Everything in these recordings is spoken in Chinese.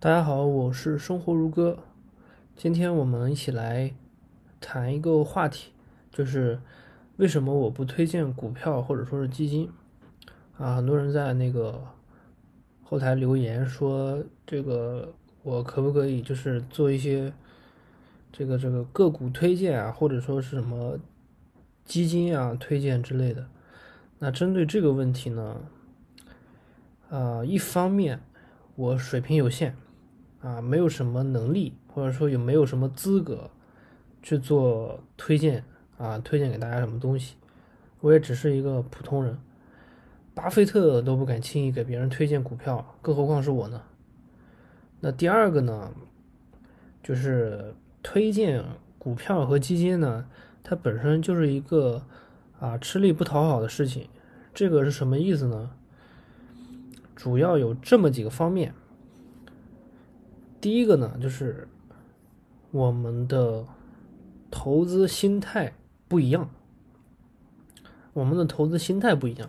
大家好，我是生活如歌。今天我们一起来谈一个话题，就是为什么我不推荐股票或者说是基金啊？很多人在那个后台留言说，这个我可不可以就是做一些这个这个个股推荐啊，或者说是什么基金啊推荐之类的？那针对这个问题呢，啊，一方面我水平有限。啊，没有什么能力，或者说有没有什么资格去做推荐啊？推荐给大家什么东西？我也只是一个普通人，巴菲特都不敢轻易给别人推荐股票，更何况是我呢？那第二个呢，就是推荐股票和基金呢，它本身就是一个啊吃力不讨好的事情。这个是什么意思呢？主要有这么几个方面。第一个呢，就是我们的投资心态不一样，我们的投资心态不一样。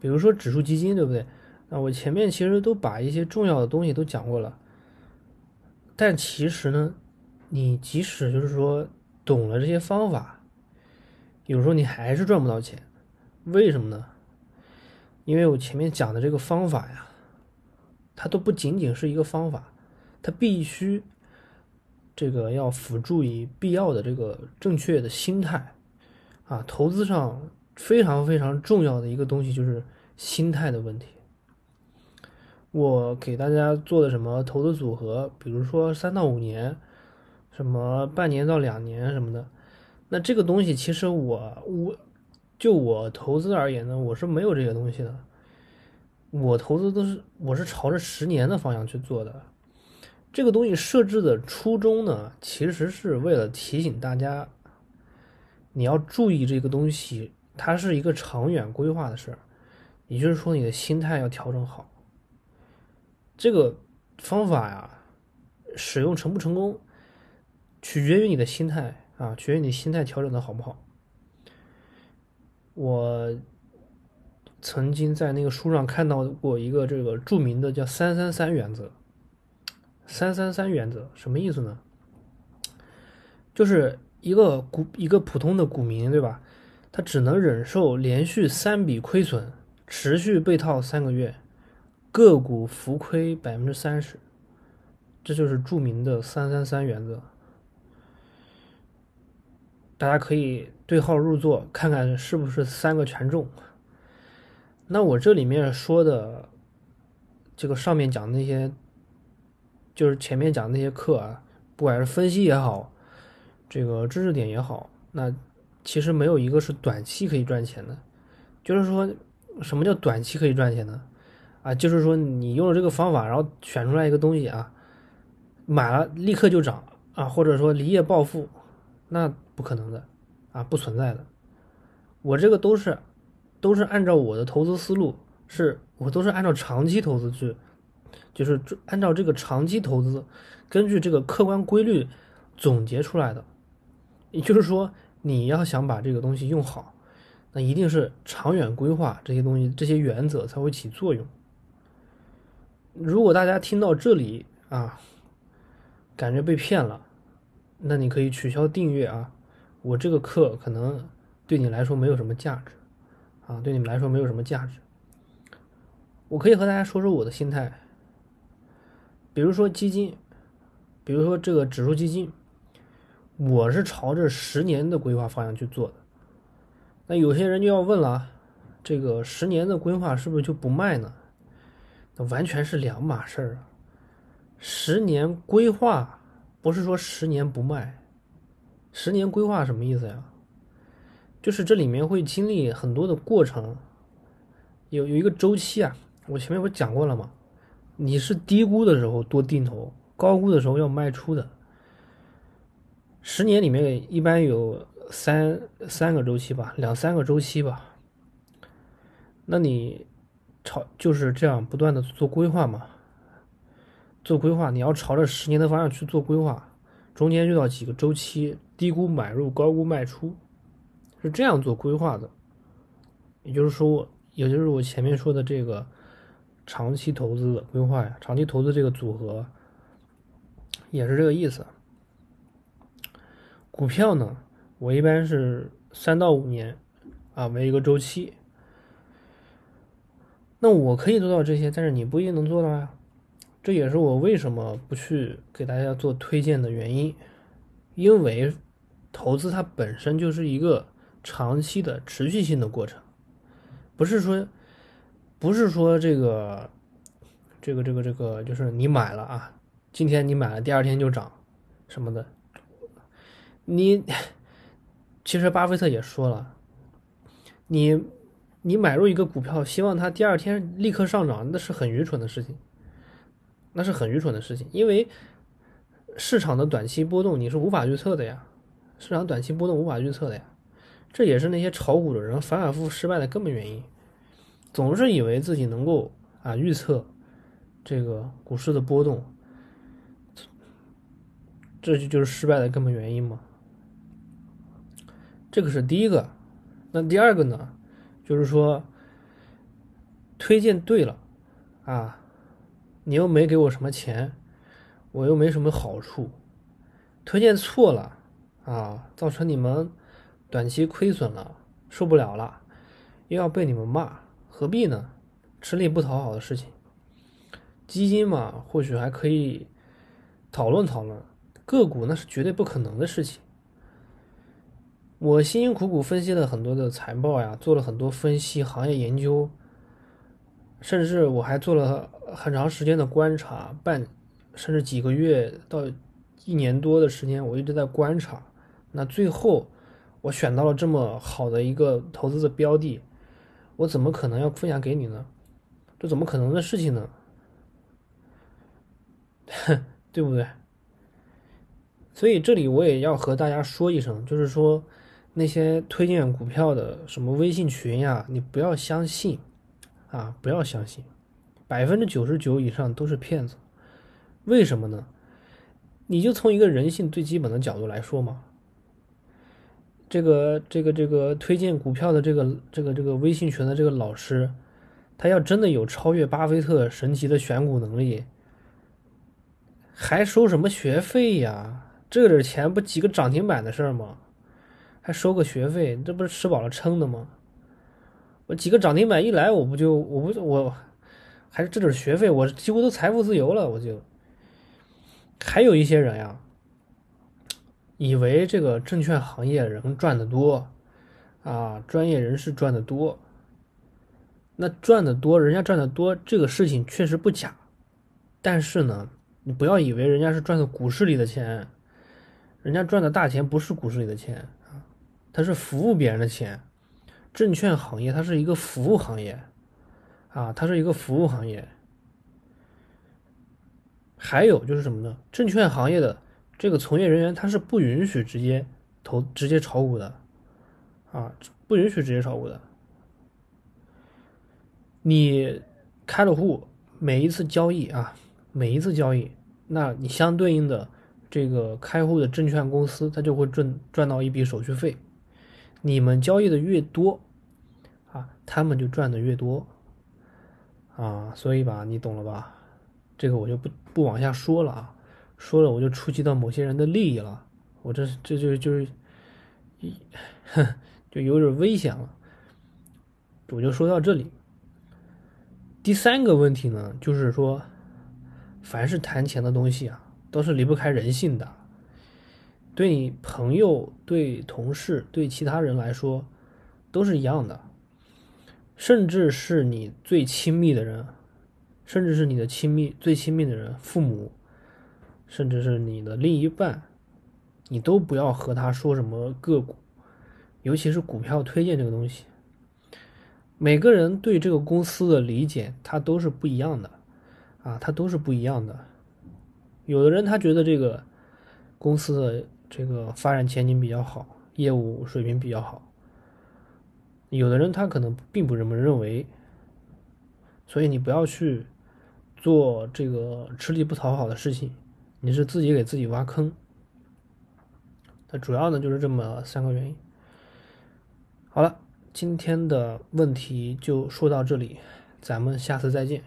比如说指数基金，对不对？啊，我前面其实都把一些重要的东西都讲过了。但其实呢，你即使就是说懂了这些方法，有时候你还是赚不到钱。为什么呢？因为我前面讲的这个方法呀。它都不仅仅是一个方法，它必须这个要辅助于必要的这个正确的心态啊。投资上非常非常重要的一个东西就是心态的问题。我给大家做的什么投资组合，比如说三到五年，什么半年到两年什么的，那这个东西其实我我就我投资而言呢，我是没有这些东西的。我投资都是我是朝着十年的方向去做的，这个东西设置的初衷呢，其实是为了提醒大家，你要注意这个东西，它是一个长远规划的事儿，也就是说你的心态要调整好。这个方法呀，使用成不成功，取决于你的心态啊，取决于你心态调整的好不好。我。曾经在那个书上看到过一个这个著名的叫“三三三原则”。三三三原则什么意思呢？就是一个股一个普通的股民，对吧？他只能忍受连续三笔亏损，持续被套三个月，个股浮亏百分之三十，这就是著名的“三三三原则”。大家可以对号入座，看看是不是三个权重。那我这里面说的，这个上面讲的那些，就是前面讲的那些课啊，不管是分析也好，这个知识点也好，那其实没有一个是短期可以赚钱的。就是说，什么叫短期可以赚钱呢？啊，就是说你用了这个方法，然后选出来一个东西啊，买了立刻就涨啊，或者说一夜暴富，那不可能的啊，不存在的。我这个都是。都是按照我的投资思路，是我都是按照长期投资去，就是按照这个长期投资，根据这个客观规律总结出来的。也就是说，你要想把这个东西用好，那一定是长远规划这些东西，这些原则才会起作用。如果大家听到这里啊，感觉被骗了，那你可以取消订阅啊，我这个课可能对你来说没有什么价值。啊，对你们来说没有什么价值。我可以和大家说说我的心态。比如说基金，比如说这个指数基金，我是朝着十年的规划方向去做的。那有些人就要问了，这个十年的规划是不是就不卖呢？那完全是两码事儿啊。十年规划不是说十年不卖，十年规划什么意思呀？就是这里面会经历很多的过程，有有一个周期啊。我前面不是讲过了吗？你是低估的时候多定投，高估的时候要卖出的。十年里面一般有三三个周期吧，两三个周期吧。那你朝就是这样不断的做规划嘛？做规划你要朝着十年的方向去做规划，中间遇到几个周期，低估买入，高估卖出。是这样做规划的，也就是说，也就是我前面说的这个长期投资的规划呀，长期投资这个组合也是这个意思。股票呢，我一般是三到五年啊为一个周期。那我可以做到这些，但是你不一定能做到呀。这也是我为什么不去给大家做推荐的原因，因为投资它本身就是一个长期的持续性的过程，不是说，不是说这个，这个这个这个就是你买了啊，今天你买了，第二天就涨，什么的，你其实巴菲特也说了，你你买入一个股票，希望它第二天立刻上涨，那是很愚蠢的事情。那是很愚蠢的事情，因为市场的短期波动你是无法预测的呀，市场短期波动无法预测的呀，这也是那些炒股的人反反复复失败的根本原因，总是以为自己能够啊预测这个股市的波动，这就就是失败的根本原因嘛。这个是第一个，那第二个呢，就是说推荐对了啊。你又没给我什么钱，我又没什么好处，推荐错了啊，造成你们短期亏损了，受不了了，又要被你们骂，何必呢？吃力不讨好的事情。基金嘛，或许还可以讨论讨论，个股那是绝对不可能的事情。我辛辛苦苦分析了很多的财报呀，做了很多分析、行业研究。甚至我还做了很长时间的观察，半甚至几个月到一年多的时间，我一直在观察。那最后我选到了这么好的一个投资的标的，我怎么可能要分享给你呢？这怎么可能的事情呢？对不对？所以这里我也要和大家说一声，就是说那些推荐股票的什么微信群呀，你不要相信。啊，不要相信，百分之九十九以上都是骗子。为什么呢？你就从一个人性最基本的角度来说嘛。这个这个这个推荐股票的这个这个这个微信群的这个老师，他要真的有超越巴菲特神奇的选股能力，还收什么学费呀？这点钱不几个涨停板的事儿吗？还收个学费，这不是吃饱了撑的吗？我几个涨停板一来，我不就我不我，还是这点学费，我几乎都财富自由了。我就还有一些人呀，以为这个证券行业人赚的多啊，专业人士赚的多。那赚的多，人家赚的多，这个事情确实不假。但是呢，你不要以为人家是赚的股市里的钱，人家赚的大钱不是股市里的钱啊，他是服务别人的钱。证券行业它是一个服务行业，啊，它是一个服务行业。还有就是什么呢？证券行业的这个从业人员他是不允许直接投、直接炒股的，啊，不允许直接炒股的。你开了户，每一次交易啊，每一次交易，那你相对应的这个开户的证券公司，他就会赚赚到一笔手续费。你们交易的越多，啊，他们就赚的越多，啊，所以吧，你懂了吧？这个我就不不往下说了啊，说了我就触及到某些人的利益了，我这这就就是一，就有点危险了，我就说到这里。第三个问题呢，就是说，凡是谈钱的东西啊，都是离不开人性的。对你朋友、对同事、对其他人来说，都是一样的，甚至是你最亲密的人，甚至是你的亲密、最亲密的人，父母，甚至是你的另一半，你都不要和他说什么个股，尤其是股票推荐这个东西。每个人对这个公司的理解，他都是不一样的，啊，他都是不一样的。有的人他觉得这个公司的。这个发展前景比较好，业务水平比较好。有的人他可能并不这么认为，所以你不要去做这个吃力不讨好的事情，你是自己给自己挖坑。它主要呢就是这么三个原因。好了，今天的问题就说到这里，咱们下次再见。